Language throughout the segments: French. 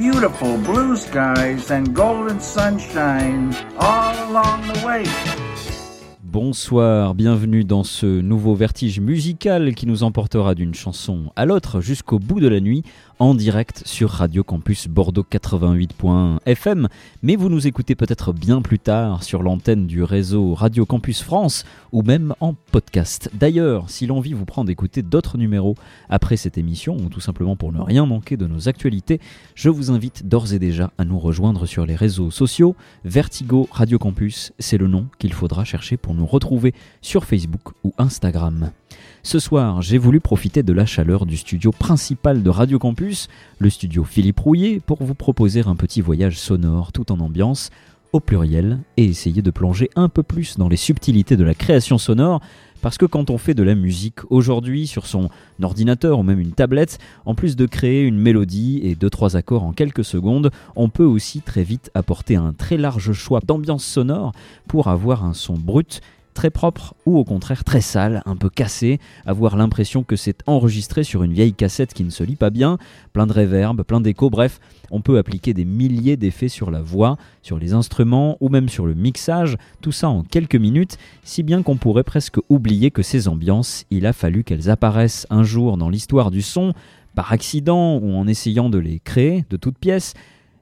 Beautiful blue skies and golden sunshine all along the way. Bonsoir, bienvenue dans ce nouveau vertige musical qui nous emportera d'une chanson à l'autre jusqu'au bout de la nuit en direct sur Radio Campus Bordeaux 88.1 FM, mais vous nous écoutez peut-être bien plus tard sur l'antenne du réseau Radio Campus France ou même en podcast. D'ailleurs, si l'envie vous prend d'écouter d'autres numéros après cette émission ou tout simplement pour ne rien manquer de nos actualités, je vous invite d'ores et déjà à nous rejoindre sur les réseaux sociaux. Vertigo Radio Campus, c'est le nom qu'il faudra chercher pour nous retrouver sur Facebook ou Instagram. Ce soir, j'ai voulu profiter de la chaleur du studio principal de Radio Campus, le studio Philippe Rouillet, pour vous proposer un petit voyage sonore tout en ambiance, au pluriel, et essayer de plonger un peu plus dans les subtilités de la création sonore, parce que quand on fait de la musique aujourd'hui sur son ordinateur ou même une tablette, en plus de créer une mélodie et deux trois accords en quelques secondes, on peut aussi très vite apporter un très large choix d'ambiance sonore pour avoir un son brut très propre ou au contraire très sale, un peu cassé, avoir l'impression que c'est enregistré sur une vieille cassette qui ne se lit pas bien, plein de réverb, plein d'écho, bref, on peut appliquer des milliers d'effets sur la voix, sur les instruments ou même sur le mixage, tout ça en quelques minutes, si bien qu'on pourrait presque oublier que ces ambiances, il a fallu qu'elles apparaissent un jour dans l'histoire du son, par accident ou en essayant de les créer de toutes pièces.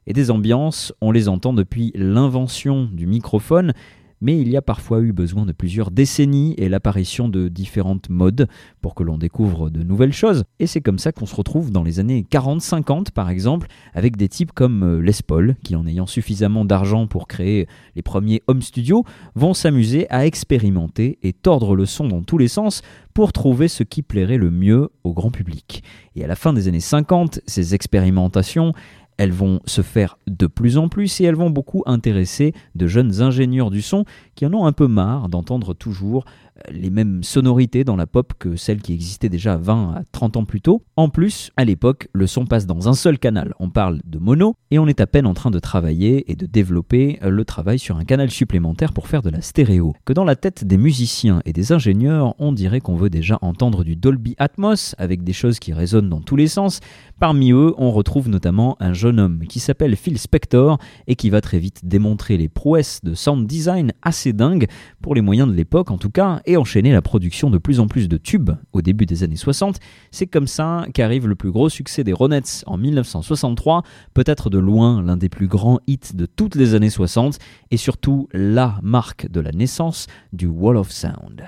Et des ambiances, on les entend depuis l'invention du microphone, mais il y a parfois eu besoin de plusieurs décennies et l'apparition de différentes modes pour que l'on découvre de nouvelles choses. Et c'est comme ça qu'on se retrouve dans les années 40-50 par exemple, avec des types comme euh, Les Paul, qui en ayant suffisamment d'argent pour créer les premiers home studios, vont s'amuser à expérimenter et tordre le son dans tous les sens pour trouver ce qui plairait le mieux au grand public. Et à la fin des années 50, ces expérimentations, elles vont se faire de plus en plus et elles vont beaucoup intéresser de jeunes ingénieurs du son qui en ont un peu marre d'entendre toujours les mêmes sonorités dans la pop que celles qui existaient déjà 20 à 30 ans plus tôt. En plus, à l'époque, le son passe dans un seul canal. On parle de mono et on est à peine en train de travailler et de développer le travail sur un canal supplémentaire pour faire de la stéréo. Que dans la tête des musiciens et des ingénieurs, on dirait qu'on veut déjà entendre du Dolby Atmos avec des choses qui résonnent dans tous les sens. Parmi eux, on retrouve notamment un jeune homme qui s'appelle Phil Spector et qui va très vite démontrer les prouesses de sound design assez dingues pour les moyens de l'époque en tout cas et enchaîner la production de plus en plus de tubes au début des années 60. C'est comme ça qu'arrive le plus gros succès des Ronettes en 1963, peut-être de loin l'un des plus grands hits de toutes les années 60 et surtout la marque de la naissance du Wall of Sound.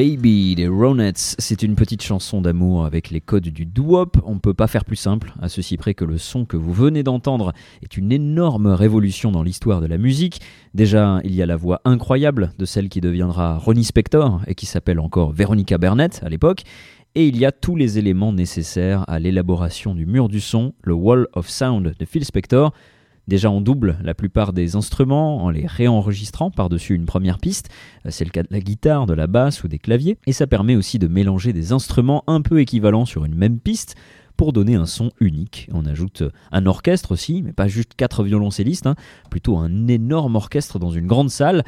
Baby des Ronettes, c'est une petite chanson d'amour avec les codes du doo-wop. On ne peut pas faire plus simple, à ceci près que le son que vous venez d'entendre est une énorme révolution dans l'histoire de la musique. Déjà, il y a la voix incroyable de celle qui deviendra Ronnie Spector et qui s'appelle encore Veronica Burnett à l'époque. Et il y a tous les éléments nécessaires à l'élaboration du mur du son, le Wall of Sound de Phil Spector. Déjà on double la plupart des instruments en les réenregistrant par-dessus une première piste, euh, c'est le cas de la guitare, de la basse ou des claviers, et ça permet aussi de mélanger des instruments un peu équivalents sur une même piste pour donner un son unique. On ajoute un orchestre aussi, mais pas juste quatre violoncellistes, hein, plutôt un énorme orchestre dans une grande salle,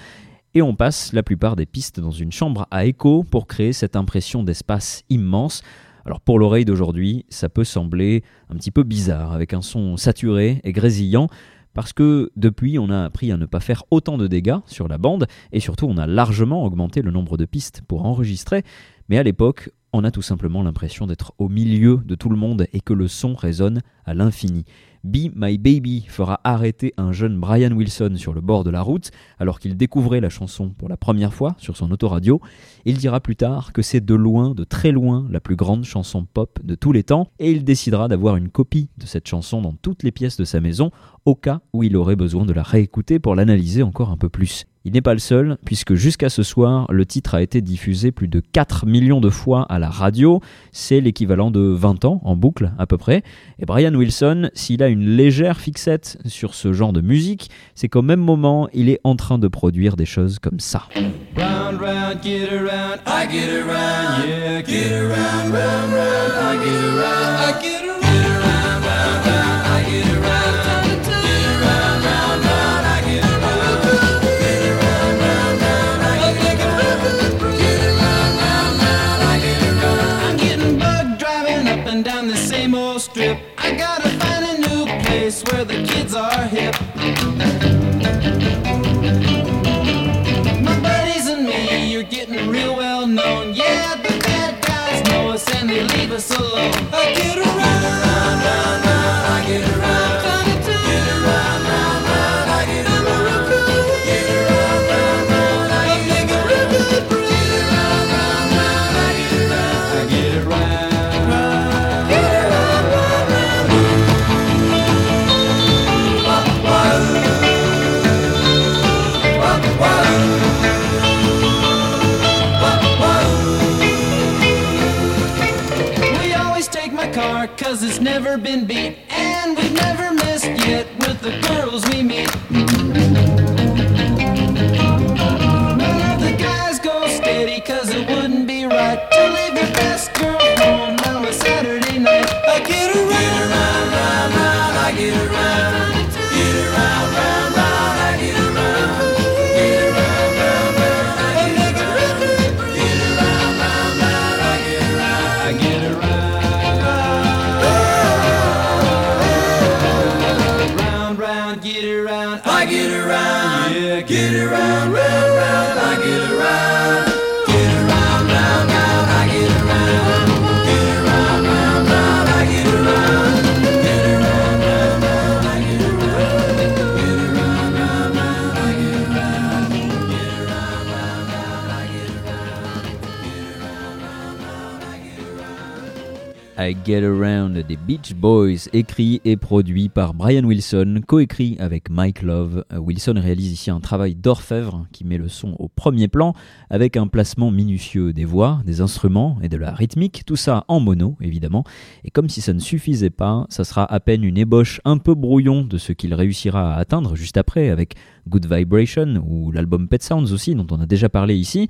et on passe la plupart des pistes dans une chambre à écho pour créer cette impression d'espace immense. Alors pour l'oreille d'aujourd'hui, ça peut sembler un petit peu bizarre, avec un son saturé et grésillant, parce que depuis on a appris à ne pas faire autant de dégâts sur la bande, et surtout on a largement augmenté le nombre de pistes pour enregistrer, mais à l'époque on a tout simplement l'impression d'être au milieu de tout le monde et que le son résonne à l'infini. Be My Baby fera arrêter un jeune Brian Wilson sur le bord de la route alors qu'il découvrait la chanson pour la première fois sur son autoradio. Il dira plus tard que c'est de loin, de très loin, la plus grande chanson pop de tous les temps et il décidera d'avoir une copie de cette chanson dans toutes les pièces de sa maison au cas où il aurait besoin de la réécouter pour l'analyser encore un peu plus. Il n'est pas le seul, puisque jusqu'à ce soir, le titre a été diffusé plus de 4 millions de fois à la radio. C'est l'équivalent de 20 ans en boucle à peu près. Et Brian Wilson, s'il a une légère fixette sur ce genre de musique, c'est qu'au même moment, il est en train de produire des choses comme ça. Us alone. Never been beat And we've never missed yet Get Around des Beach Boys, écrit et produit par Brian Wilson, coécrit avec Mike Love. Wilson réalise ici un travail d'orfèvre qui met le son au premier plan avec un placement minutieux des voix, des instruments et de la rythmique, tout ça en mono évidemment. Et comme si ça ne suffisait pas, ça sera à peine une ébauche un peu brouillon de ce qu'il réussira à atteindre juste après avec Good Vibration ou l'album Pet Sounds aussi dont on a déjà parlé ici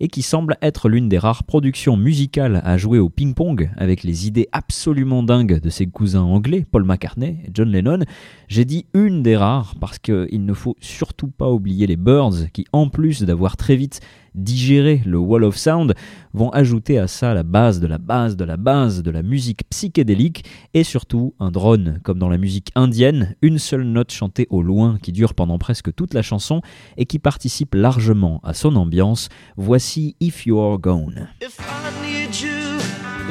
et qui semble être l'une des rares productions musicales à jouer au ping-pong avec les idées absolument dingues de ses cousins anglais, Paul McCartney et John Lennon. J'ai dit une des rares parce qu'il ne faut surtout pas oublier les Birds qui, en plus d'avoir très vite digéré le Wall of Sound, vont ajouter à ça la base de la base de la base de la musique psychédélique et surtout un drone, comme dans la musique indienne, une seule note chantée au loin qui dure pendant presque toute la chanson et qui participe largement à son ambiance. Voici If you,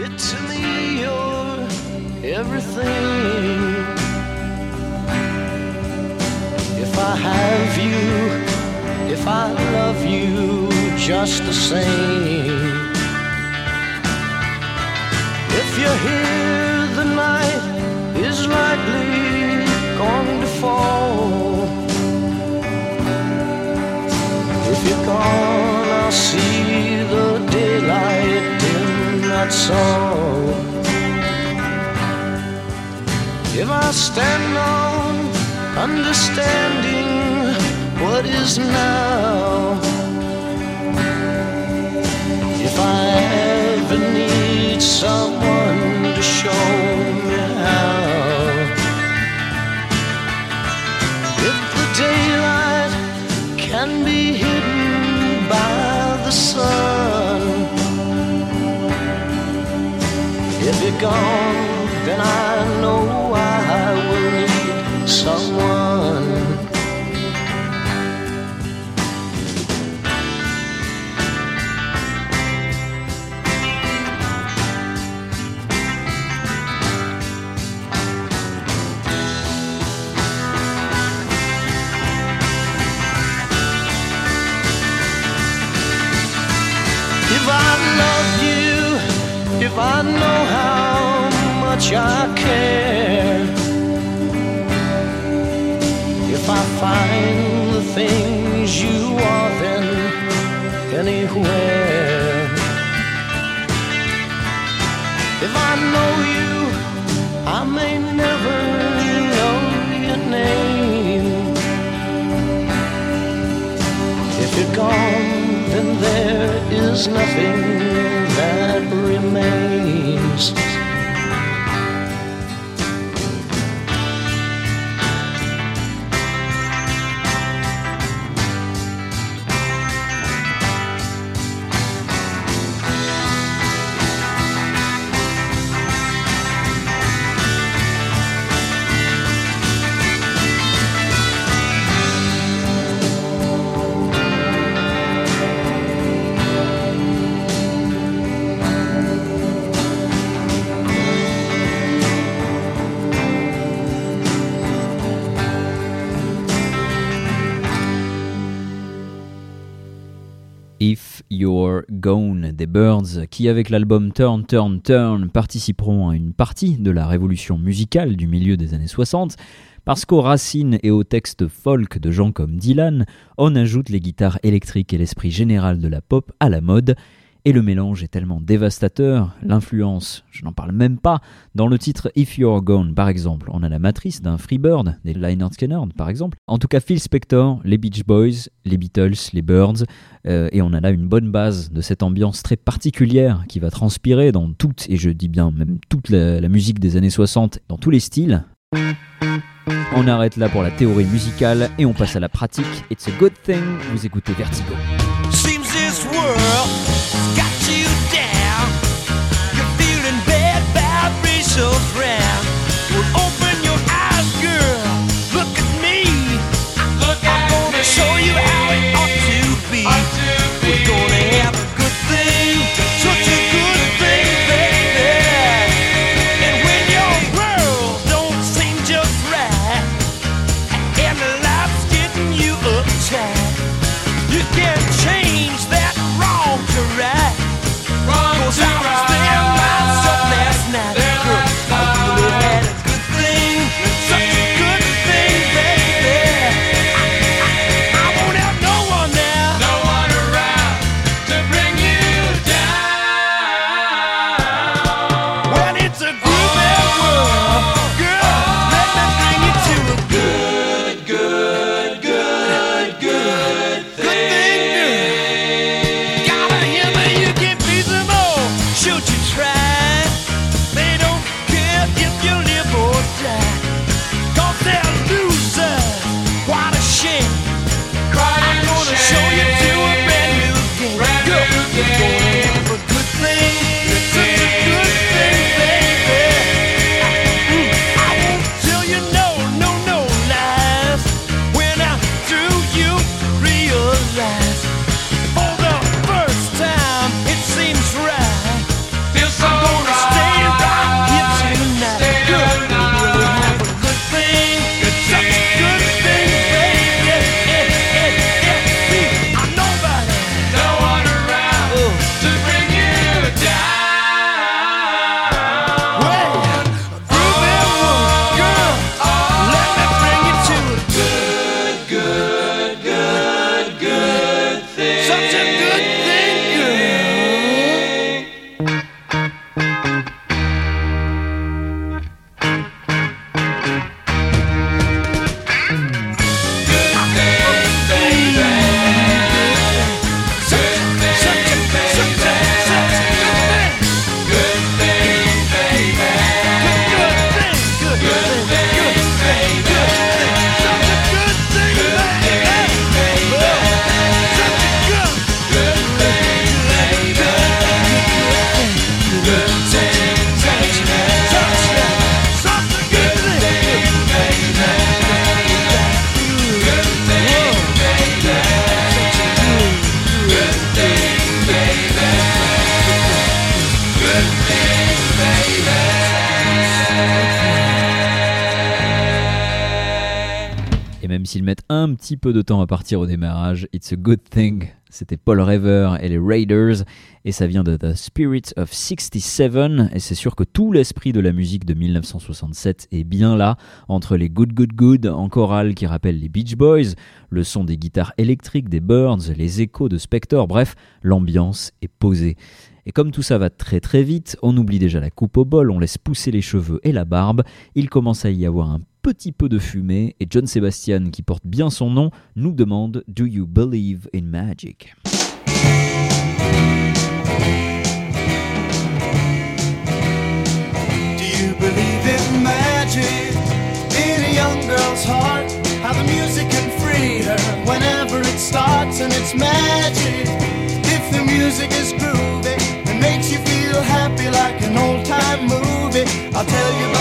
it's me, you're everything. I have you, if I love you, just the same. If you're here, the night is likely going to fall. If you're gone, I'll see the daylight in that song. If I stand on understanding what is now, if I ever need someone to show me how, if the daylight can be hidden by the sun, if you're gone, then I know I will need someone. I care, if I find the things you are, then anywhere. If I know you, I may never know your name. If you're gone, then there is nothing Des Birds, qui avec l'album Turn, Turn, Turn participeront à une partie de la révolution musicale du milieu des années 60, parce qu'aux racines et aux textes folk de gens comme Dylan, on ajoute les guitares électriques et l'esprit général de la pop à la mode, et le mélange est tellement dévastateur, l'influence, je n'en parle même pas. Dans le titre If You're Gone, par exemple, on a la matrice d'un Freebird, des Lynyrd Skynyrd, par exemple. En tout cas, Phil Spector, les Beach Boys, les Beatles, les Birds, euh, et on a là une bonne base de cette ambiance très particulière qui va transpirer dans toute, et je dis bien même toute la, musique des années 60, dans tous les styles. On arrête là pour la théorie musicale et on passe à la pratique. It's a good thing, vous écoutez Vertigo. Seems this world show you how petit peu de temps à partir au démarrage, it's a good thing. C'était Paul Rever et les Raiders, et ça vient de The Spirit of 67, et c'est sûr que tout l'esprit de la musique de 1967 est bien là, entre les Good Good Good en chorale qui rappellent les Beach Boys, le son des guitares électriques des Birds, les échos de Spector, bref, l'ambiance est posée. Et comme tout ça va très très vite, on oublie déjà la coupe au bol, on laisse pousser les cheveux et la barbe, il commence à y avoir un petit peu de fumée, et John Sebastian, qui porte bien son nom, nous demande Do you believe in magic? Do you believe in magic? In a young girl's heart? How the music can free her whenever it starts, and it's magic. If the music is groovy and makes you feel happy like an old time movie, I'll tell you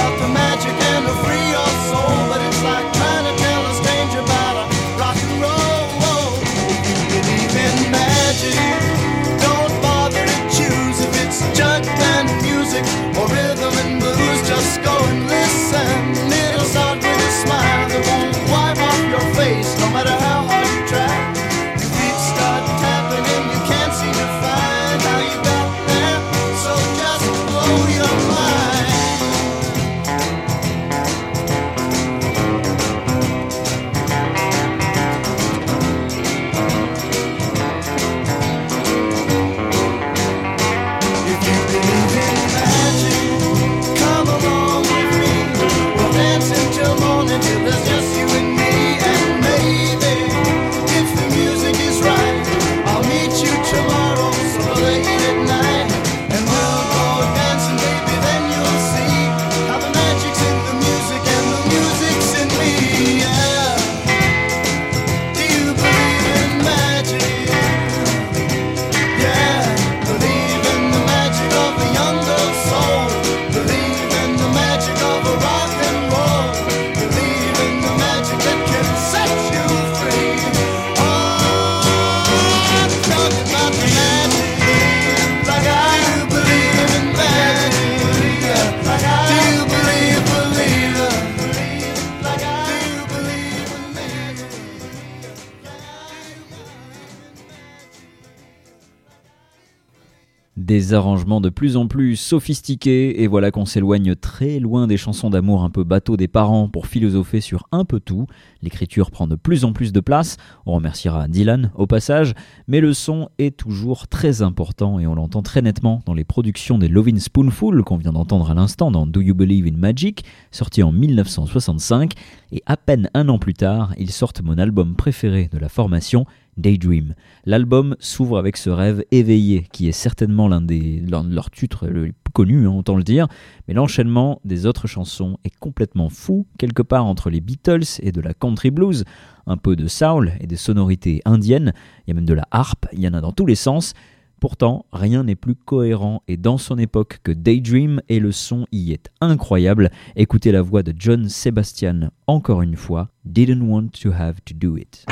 Des arrangements de plus en plus sophistiqués, et voilà qu'on s'éloigne très loin des chansons d'amour un peu bateau des parents pour philosopher sur un peu tout. L'écriture prend de plus en plus de place, on remerciera Dylan au passage, mais le son est toujours très important et on l'entend très nettement dans les productions des Lovin' Spoonful qu'on vient d'entendre à l'instant dans Do You Believe in Magic, sorti en 1965, et à peine un an plus tard, ils sortent mon album préféré de la formation, Daydream. L'album s'ouvre avec ce rêve éveillé, qui est certainement l'un de leurs titres les plus connus, hein, autant le dire, mais l'enchaînement des autres chansons est complètement fou, quelque part entre les Beatles et de la country blues, un peu de soul et des sonorités indiennes, il y a même de la harpe, il y en a dans tous les sens. Pourtant, rien n'est plus cohérent et dans son époque que Daydream et le son y est incroyable. Écoutez la voix de John Sebastian encore une fois, Didn't want to have to do it.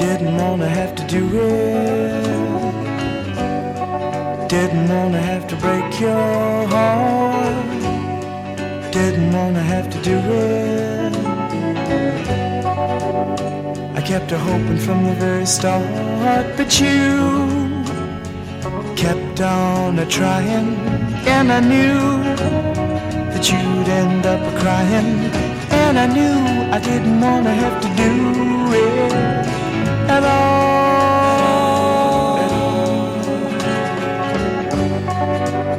Didn't wanna have to do it. Didn't wanna have to break your heart. Didn't wanna have to do it. I kept her hoping from the very start, but you kept on a trying, and I knew that you'd end up a crying, and I knew I didn't wanna have to do it at all.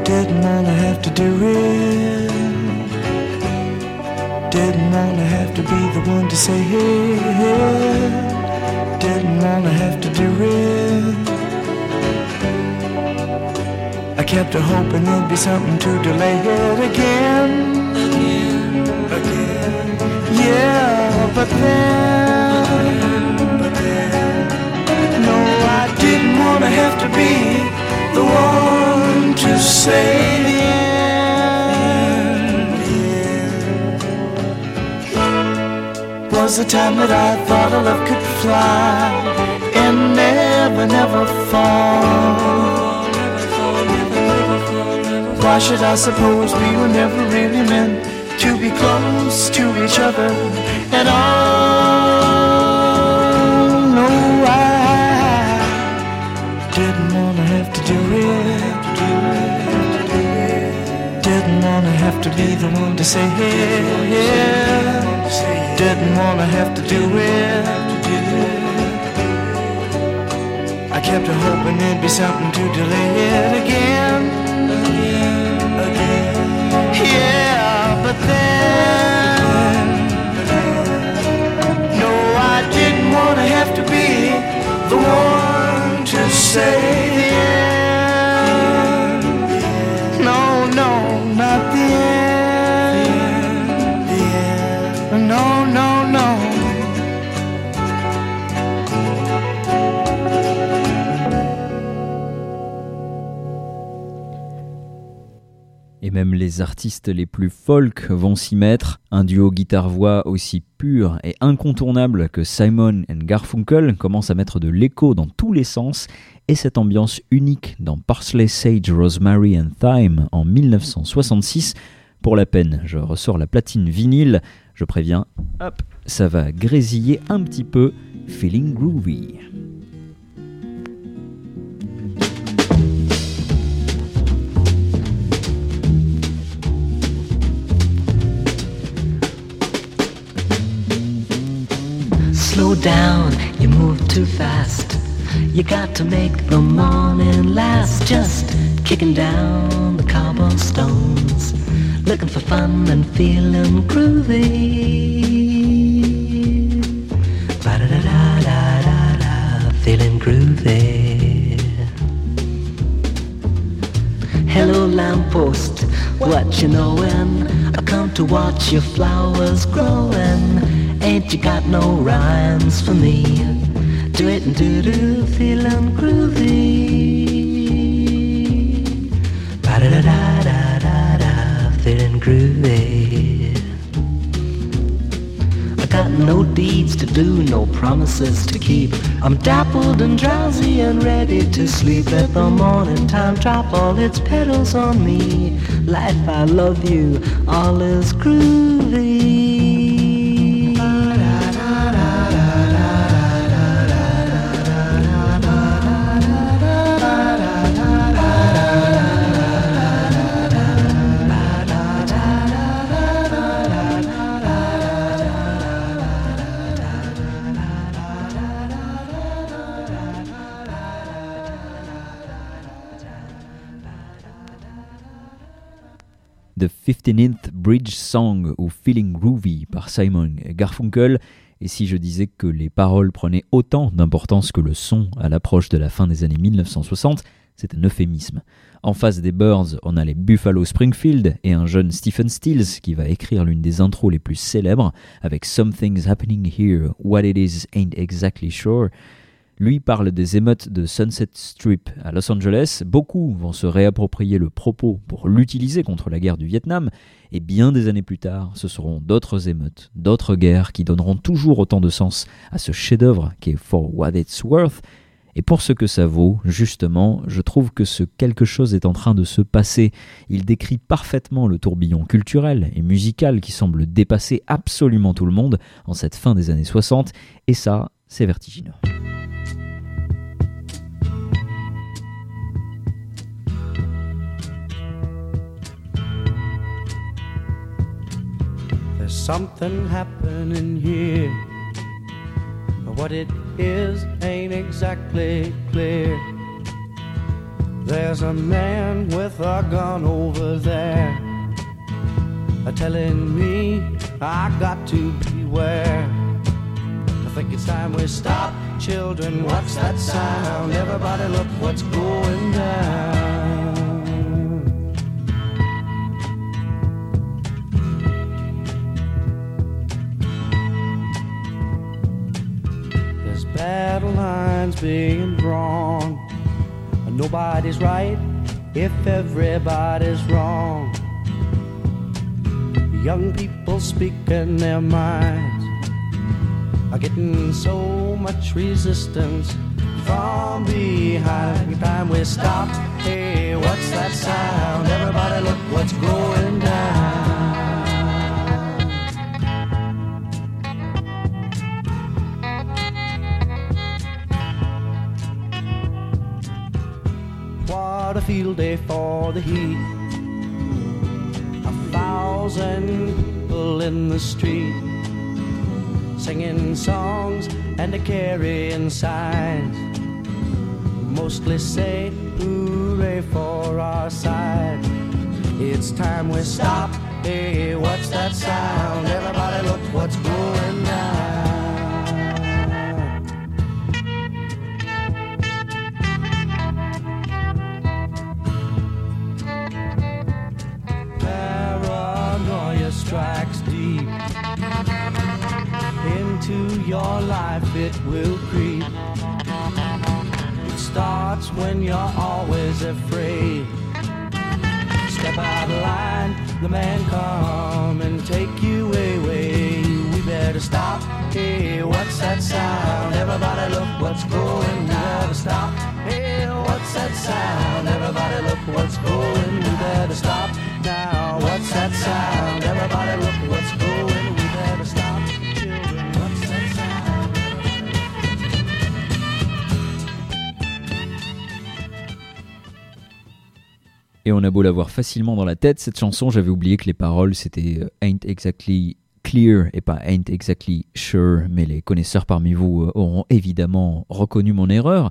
Didn't wanna have to do it. Didn't wanna have to be the one to say it. Didn't wanna have to do it. I kept hoping there'd be something to delay it again. Again, again. Yeah, but then, didn't wanna have to be the one to say the end. Was the time that I thought our love could fly, and never, never fall. Why should I suppose we were never really meant to be close to each other at all? To be the one to say it. Didn't wanna have to do it. I kept hoping there'd be something to delay it again. Yeah, but then. No, I didn't wanna have to be the one Même les artistes les plus folk vont s'y mettre. Un duo guitare-voix aussi pur et incontournable que Simon and Garfunkel commence à mettre de l'écho dans tous les sens et cette ambiance unique dans Parsley, Sage, Rosemary and Thyme en 1966. Pour la peine, je ressors la platine vinyle, je préviens, ça va grésiller un petit peu, feeling groovy. Slow down, you move too fast. You got to make the morning last. Just kicking down the cobblestones, looking for fun and feeling groovy. Ba-da-da-da-da-da, feeling groovy. Hello, lamppost, what you knowin'? I come to watch your flowers growing. Ain't you got no rhymes for me? Do it and do do, feeling groovy. Ba da da da da da da, feeling groovy. I got no deeds to do, no promises to keep. I'm dappled and drowsy and ready to sleep. Let the morning time drop all its petals on me. Life, I love you, all is groovy. The 15th Bridge Song ou Feeling Groovy par Simon Garfunkel. Et si je disais que les paroles prenaient autant d'importance que le son à l'approche de la fin des années 1960, c'est un euphémisme. En face des Birds, on a les Buffalo Springfield et un jeune Stephen Stills qui va écrire l'une des intros les plus célèbres avec Something's Happening Here, What It Is Ain't Exactly Sure. Lui parle des émeutes de Sunset Strip à Los Angeles. Beaucoup vont se réapproprier le propos pour l'utiliser contre la guerre du Vietnam. Et bien des années plus tard, ce seront d'autres émeutes, d'autres guerres qui donneront toujours autant de sens à ce chef-d'œuvre qui est For What It's Worth. Et pour ce que ça vaut, justement, je trouve que ce quelque chose est en train de se passer. Il décrit parfaitement le tourbillon culturel et musical qui semble dépasser absolument tout le monde en cette fin des années 60. Et ça, c'est vertigineux. There's something happening here. But what it is ain't exactly clear. There's a man with a gun over there telling me I got to beware. Think it's time we stop, children. What's that sound? Everybody, look what's going down. There's battle lines being drawn. And nobody's right if everybody's wrong. Young people speaking their minds. Getting so much resistance from behind. Time we stop. Hey, what's that sound? Everybody, look what's going down. What a field day for the heat. A thousand people in the street singing songs and a carrying signs. Mostly say hooray for our side. It's time we stop. Hey, what's that sound? Everybody look what's going your life, it will creep. It starts when you're always afraid. Step out of line, the man come and take you away. We better stop. Hey, what's that sound? Everybody look what's going. We better stop. Hey, what's that sound? Everybody look what's going. We better stop now. What's that sound? Everybody look what's Et on a beau l'avoir facilement dans la tête, cette chanson, j'avais oublié que les paroles c'était euh, Ain't exactly clear et pas Ain't exactly sure, mais les connaisseurs parmi vous euh, auront évidemment reconnu mon erreur.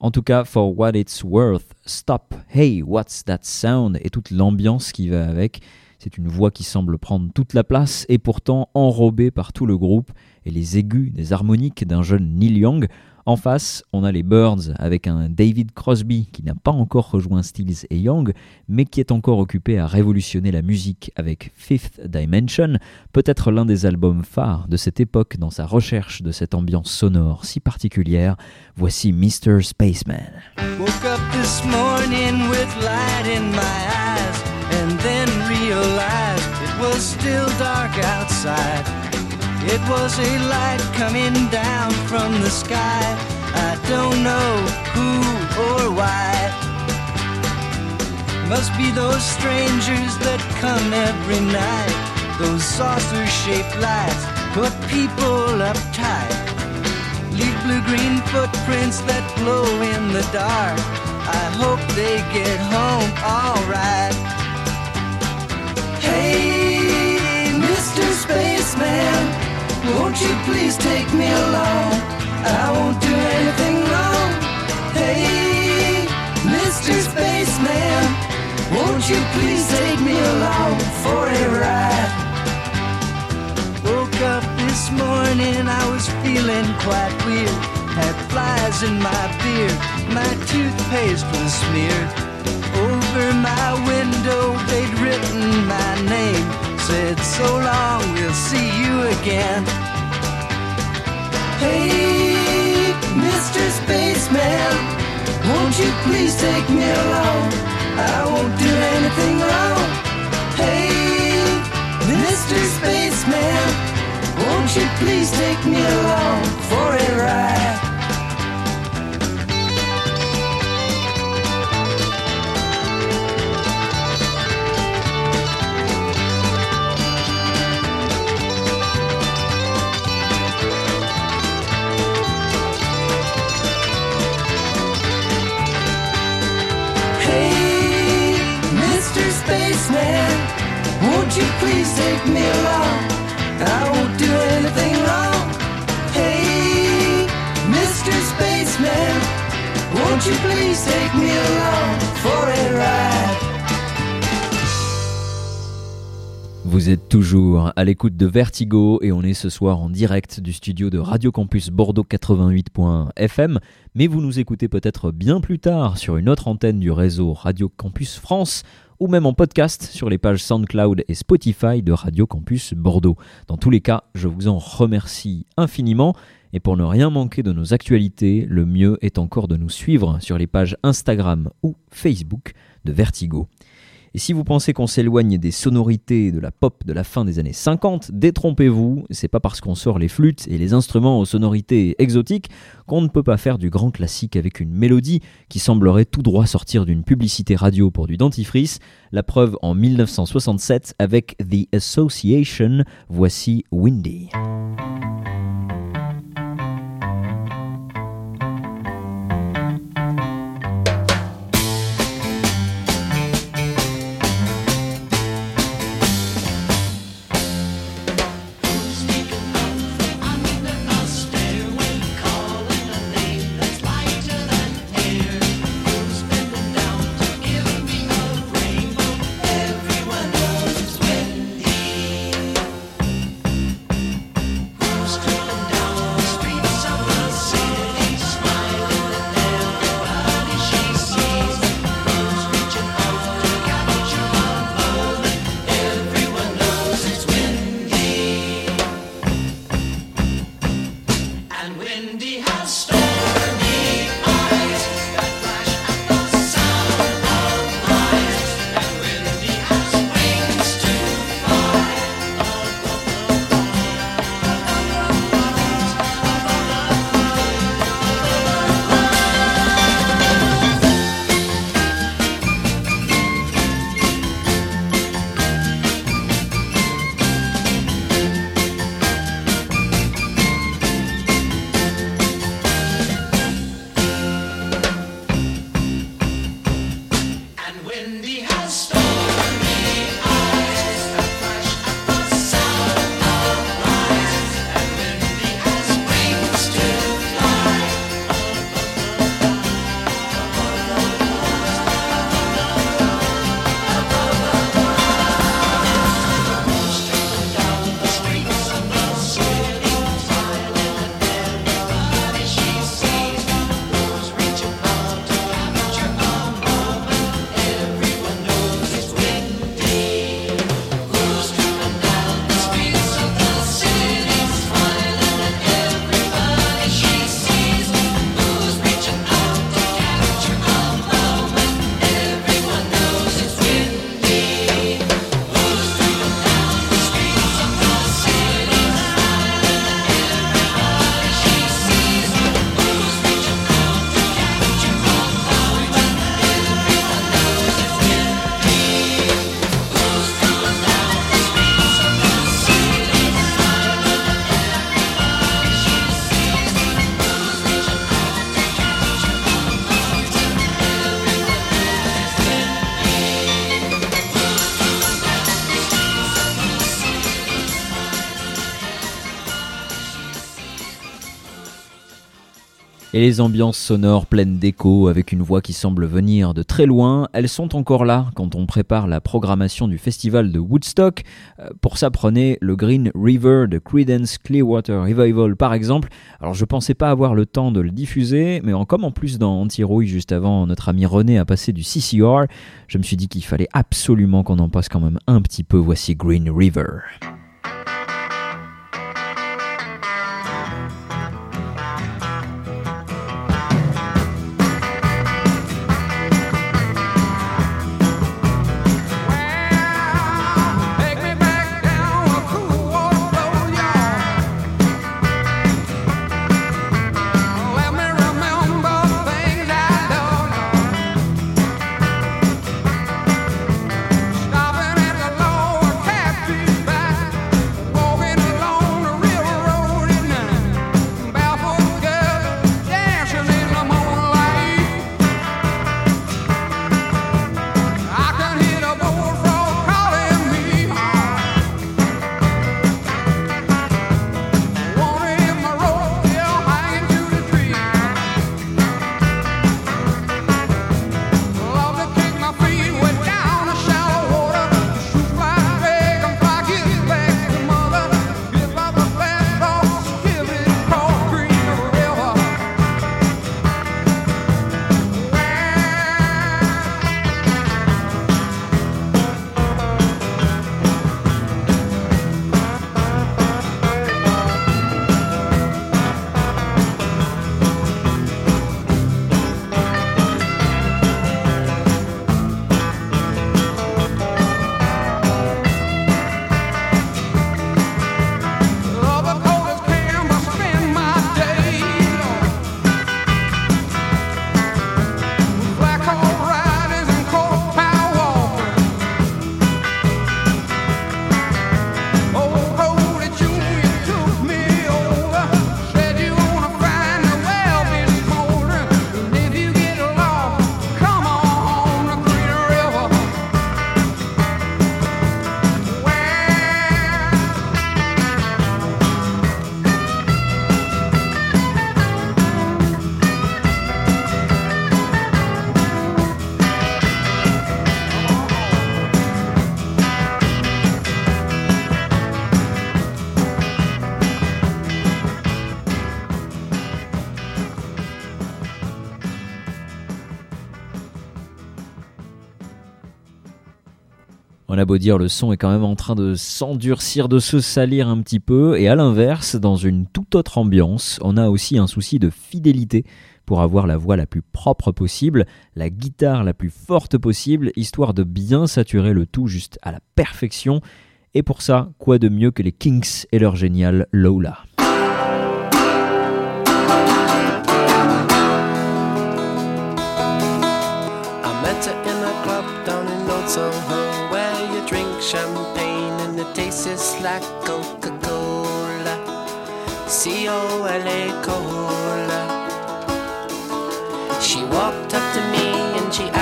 En tout cas, for what it's worth, stop, hey, what's that sound? Et toute l'ambiance qui va avec. C'est une voix qui semble prendre toute la place et pourtant enrobée par tout le groupe et les aigus des harmoniques d'un jeune Neil Young. En face, on a les Birds avec un David Crosby qui n'a pas encore rejoint Stills et Young, mais qui est encore occupé à révolutionner la musique avec Fifth Dimension, peut-être l'un des albums phares de cette époque dans sa recherche de cette ambiance sonore si particulière. Voici Mr. Spaceman. It was a light coming down from the sky. I don't know who or why. Must be those strangers that come every night. Those saucer shaped lights put people uptight. Leave blue green footprints that glow in the dark. I hope they get home alright. Hey, Mr. Spaceman, won't you please take me along? I won't do anything wrong. Hey, Mr. Spaceman, won't you please take me along for a ride? Woke up this morning, I was feeling quite weird. Had flies in my beard, my toothpaste was smeared. Over my window, they'd written my name. Said, so long, we'll see you again. Hey, Mr. Spaceman, won't you please take me along? I won't do anything wrong. Hey, Mr. Spaceman, won't you please take me along for a ride? Spaceman, won't you please take me? I won't do anything wrong. Hey, Mr. Spaceman, won't you please take me for a ride? Vous êtes toujours à l'écoute de Vertigo et on est ce soir en direct du studio de Radio Campus Bordeaux 88.fm, mais vous nous écoutez peut-être bien plus tard sur une autre antenne du réseau Radio Campus France ou même en podcast sur les pages SoundCloud et Spotify de Radio Campus Bordeaux. Dans tous les cas, je vous en remercie infiniment et pour ne rien manquer de nos actualités, le mieux est encore de nous suivre sur les pages Instagram ou Facebook de Vertigo. Et si vous pensez qu'on s'éloigne des sonorités de la pop de la fin des années 50, détrompez-vous, c'est pas parce qu'on sort les flûtes et les instruments aux sonorités exotiques qu'on ne peut pas faire du grand classique avec une mélodie qui semblerait tout droit sortir d'une publicité radio pour du dentifrice. La preuve en 1967 avec The Association, voici Windy. Les ambiances sonores pleines d'écho avec une voix qui semble venir de très loin, elles sont encore là quand on prépare la programmation du festival de Woodstock. Euh, pour ça, prenez le Green River de Creedence Clearwater Revival par exemple. Alors je pensais pas avoir le temps de le diffuser, mais en, comme en plus dans Anti-Rouille juste avant notre ami René a passé du CCR, je me suis dit qu'il fallait absolument qu'on en passe quand même un petit peu. Voici Green River. Dire, le son est quand même en train de s'endurcir, de se salir un petit peu, et à l'inverse, dans une toute autre ambiance, on a aussi un souci de fidélité pour avoir la voix la plus propre possible, la guitare la plus forte possible, histoire de bien saturer le tout juste à la perfection. Et pour ça, quoi de mieux que les Kinks et leur génial Lola. Like Coca-Cola. C-O-L-A Cola. She walked up to me and she asked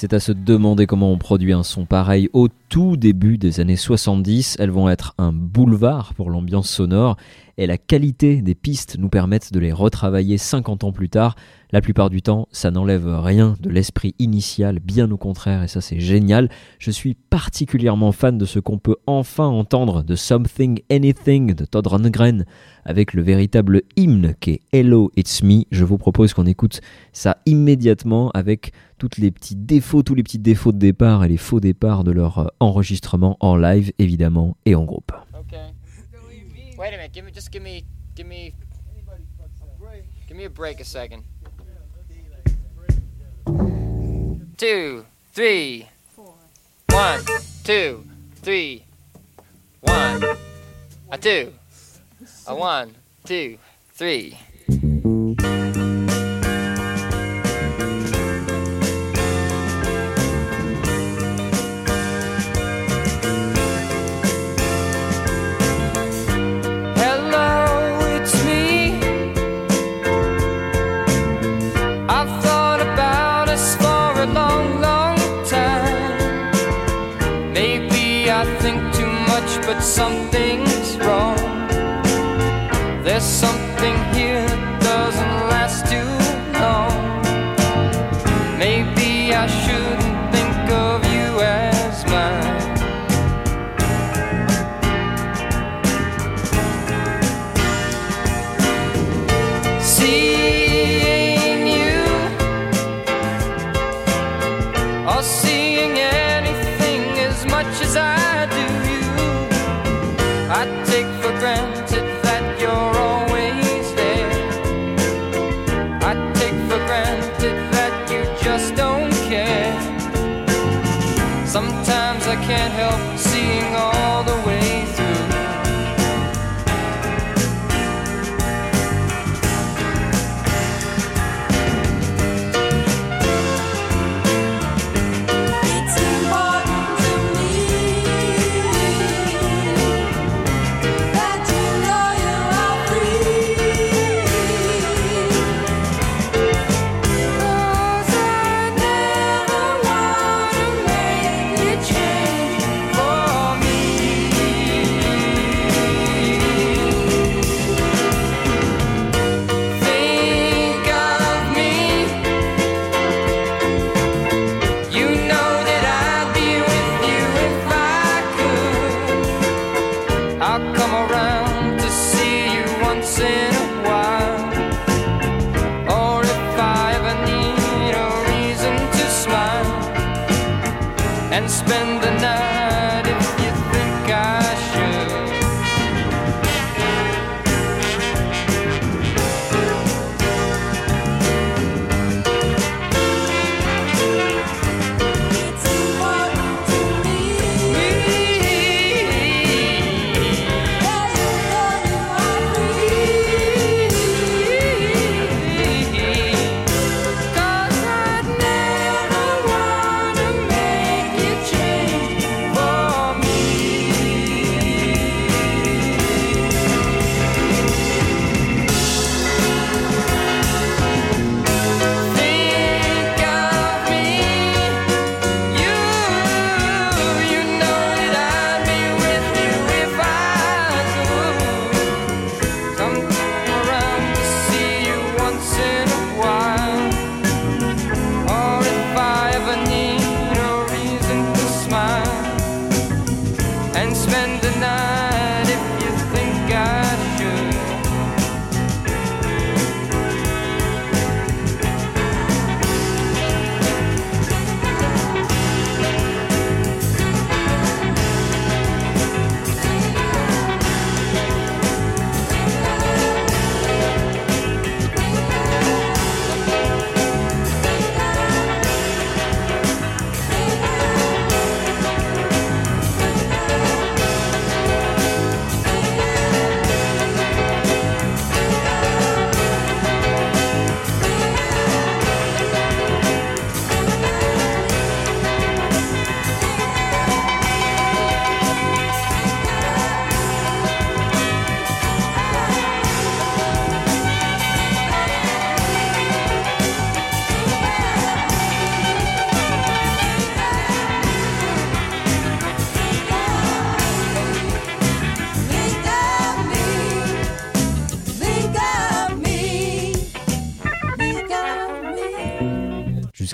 C'est à se demander comment on produit un son pareil au tout début des années 70. Elles vont être un boulevard pour l'ambiance sonore et la qualité des pistes nous permettent de les retravailler 50 ans plus tard. La plupart du temps, ça n'enlève rien de l'esprit initial, bien au contraire, et ça c'est génial. Je suis particulièrement fan de ce qu'on peut enfin entendre de Something Anything de Todd Rundgren avec le véritable hymne qui est Hello It's Me. Je vous propose qu'on écoute ça immédiatement avec tous les petits défauts, tous les petits défauts de départ et les faux départs de leur euh, enregistrement en live évidemment et en groupe. Okay. Wait a minute, give me, just give me, give me, give me a break a second. Two, three, one, two, three, one, a two, a one, two, three.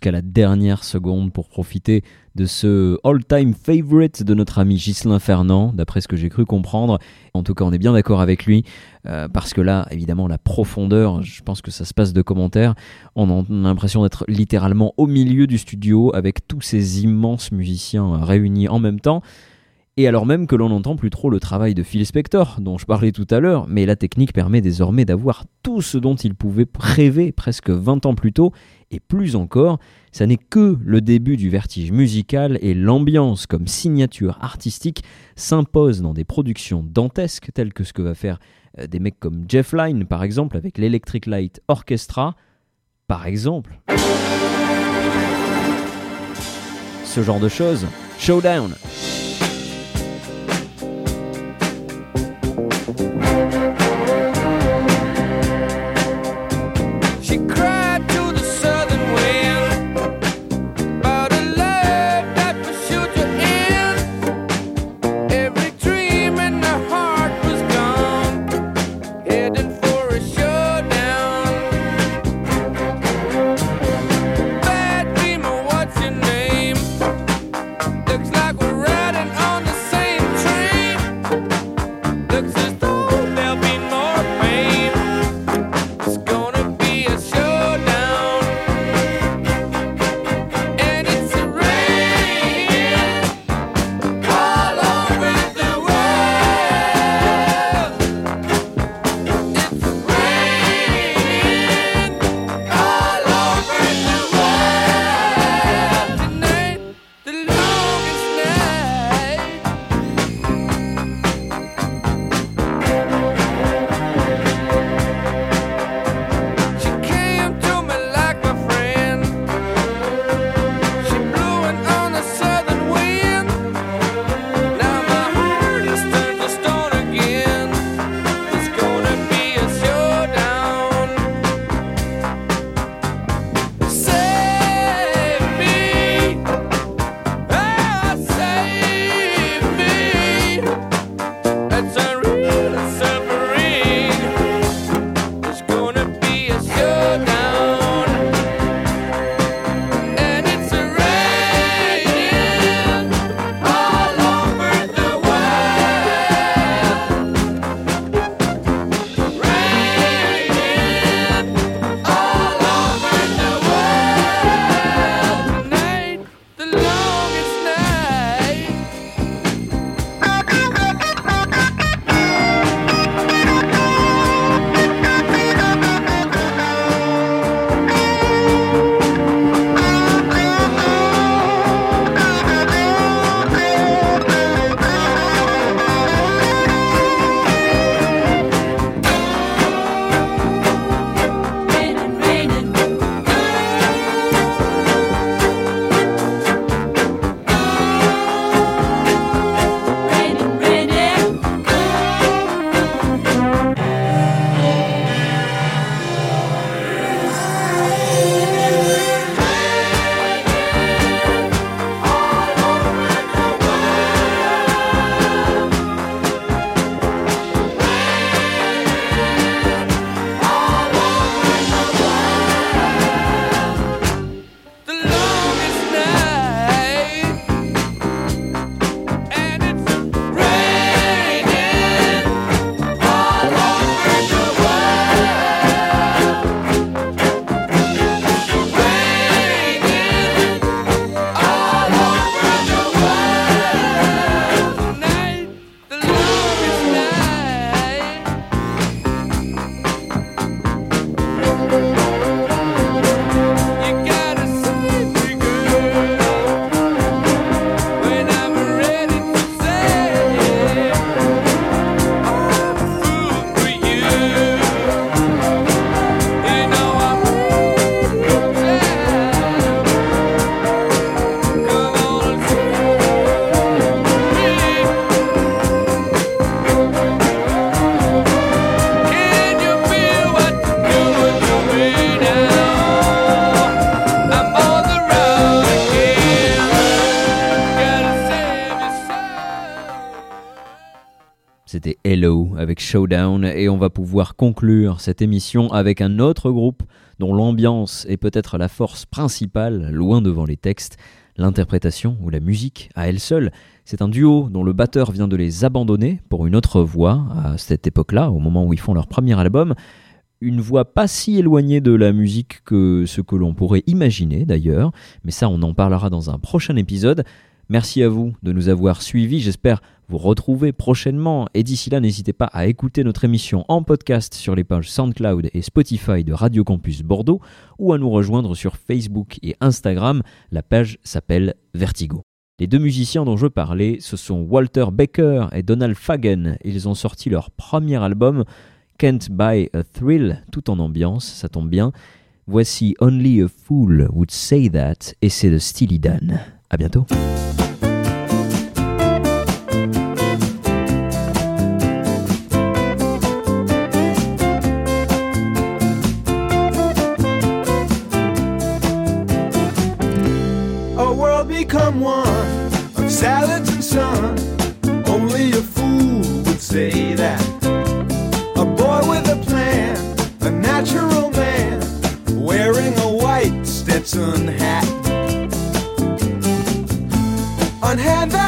Jusqu'à la dernière seconde pour profiter de ce all-time favorite de notre ami Ghislain Fernand, d'après ce que j'ai cru comprendre. En tout cas, on est bien d'accord avec lui, euh, parce que là, évidemment, la profondeur, je pense que ça se passe de commentaires. On a l'impression d'être littéralement au milieu du studio avec tous ces immenses musiciens réunis en même temps. Et alors même que l'on n'entend plus trop le travail de Phil Spector, dont je parlais tout à l'heure, mais la technique permet désormais d'avoir tout ce dont il pouvait rêver presque 20 ans plus tôt, et plus encore, ça n'est que le début du vertige musical et l'ambiance comme signature artistique s'impose dans des productions dantesques telles que ce que va faire euh, des mecs comme Jeff Lynne par exemple avec l'Electric Light Orchestra, par exemple. Ce genre de choses, Showdown. Hello avec Showdown et on va pouvoir conclure cette émission avec un autre groupe dont l'ambiance est peut-être la force principale, loin devant les textes, l'interprétation ou la musique à elle seule. C'est un duo dont le batteur vient de les abandonner pour une autre voix à cette époque-là, au moment où ils font leur premier album. Une voix pas si éloignée de la musique que ce que l'on pourrait imaginer d'ailleurs, mais ça on en parlera dans un prochain épisode. Merci à vous de nous avoir suivis. J'espère vous retrouver prochainement. Et d'ici là, n'hésitez pas à écouter notre émission en podcast sur les pages SoundCloud et Spotify de Radio Campus Bordeaux ou à nous rejoindre sur Facebook et Instagram. La page s'appelle Vertigo. Les deux musiciens dont je parlais, ce sont Walter Baker et Donald Fagen. Ils ont sorti leur premier album, Can't Buy a Thrill, tout en ambiance, ça tombe bien. Voici Only a Fool Would Say That, et c'est de Steely Dan. À bientôt. A world become one of salads and sun. Only a fool would say that. A boy with a plan, a natural man, wearing a white Stetson hat. Hand that